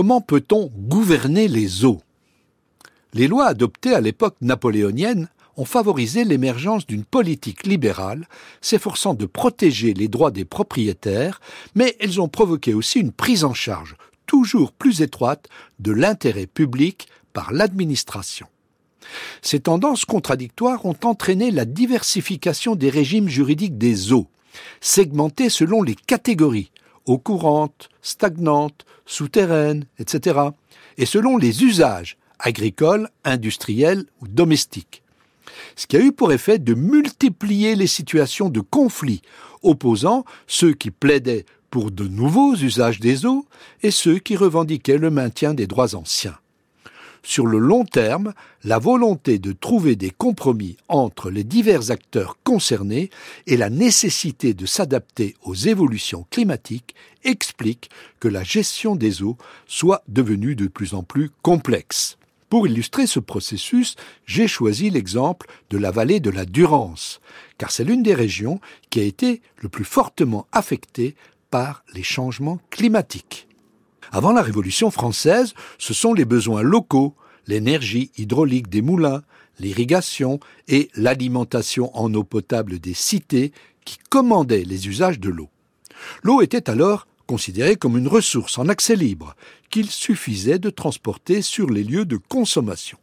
Comment peut-on gouverner les eaux? Les lois adoptées à l'époque napoléonienne ont favorisé l'émergence d'une politique libérale s'efforçant de protéger les droits des propriétaires, mais elles ont provoqué aussi une prise en charge toujours plus étroite de l'intérêt public par l'administration. Ces tendances contradictoires ont entraîné la diversification des régimes juridiques des eaux, segmentés selon les catégories eau courante, stagnante, souterraine, etc., et selon les usages agricoles, industriels ou domestiques. Ce qui a eu pour effet de multiplier les situations de conflit opposant ceux qui plaidaient pour de nouveaux usages des eaux et ceux qui revendiquaient le maintien des droits anciens. Sur le long terme, la volonté de trouver des compromis entre les divers acteurs concernés et la nécessité de s'adapter aux évolutions climatiques explique que la gestion des eaux soit devenue de plus en plus complexe. Pour illustrer ce processus, j'ai choisi l'exemple de la vallée de la Durance, car c'est l'une des régions qui a été le plus fortement affectée par les changements climatiques. Avant la Révolution française, ce sont les besoins locaux, l'énergie hydraulique des moulins, l'irrigation et l'alimentation en eau potable des cités qui commandaient les usages de l'eau. L'eau était alors considérée comme une ressource en accès libre qu'il suffisait de transporter sur les lieux de consommation.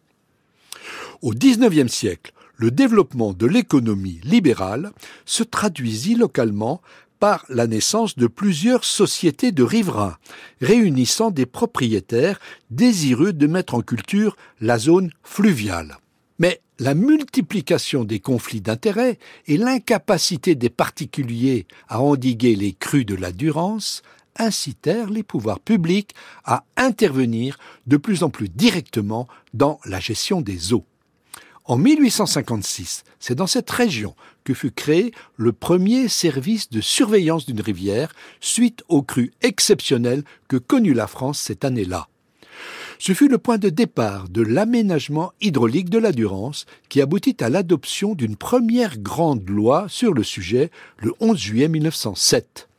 Au XIXe siècle, le développement de l'économie libérale se traduisit localement par la naissance de plusieurs sociétés de riverains, réunissant des propriétaires désireux de mettre en culture la zone fluviale. Mais la multiplication des conflits d'intérêts et l'incapacité des particuliers à endiguer les crues de la Durance incitèrent les pouvoirs publics à intervenir de plus en plus directement dans la gestion des eaux. En 1856, c'est dans cette région que fut créé le premier service de surveillance d'une rivière suite aux crues exceptionnelles que connut la France cette année-là. Ce fut le point de départ de l'aménagement hydraulique de la Durance qui aboutit à l'adoption d'une première grande loi sur le sujet le 11 juillet 1907.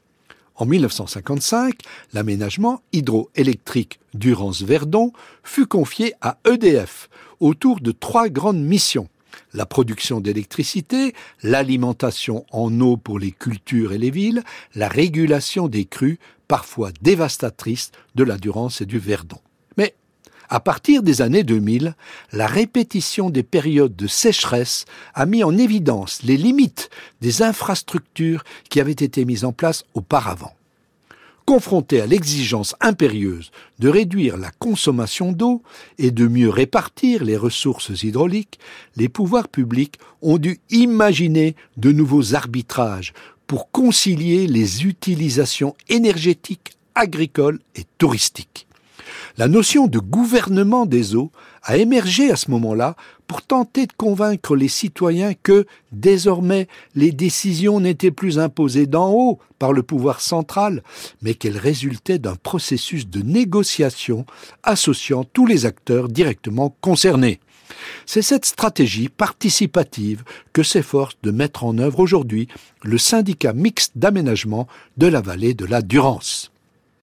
En 1955, l'aménagement hydroélectrique Durance-Verdon fut confié à EDF autour de trois grandes missions la production d'électricité, l'alimentation en eau pour les cultures et les villes, la régulation des crues, parfois dévastatrices, de la Durance et du Verdon. Mais, à partir des années 2000, la répétition des périodes de sécheresse a mis en évidence les limites des infrastructures qui avaient été mises en place auparavant. Confrontés à l'exigence impérieuse de réduire la consommation d'eau et de mieux répartir les ressources hydrauliques, les pouvoirs publics ont dû imaginer de nouveaux arbitrages pour concilier les utilisations énergétiques, agricoles et touristiques. La notion de gouvernement des eaux a émergé à ce moment-là pour tenter de convaincre les citoyens que, désormais, les décisions n'étaient plus imposées d'en haut par le pouvoir central, mais qu'elles résultaient d'un processus de négociation associant tous les acteurs directement concernés. C'est cette stratégie participative que s'efforce de mettre en œuvre aujourd'hui le syndicat mixte d'aménagement de la vallée de la Durance.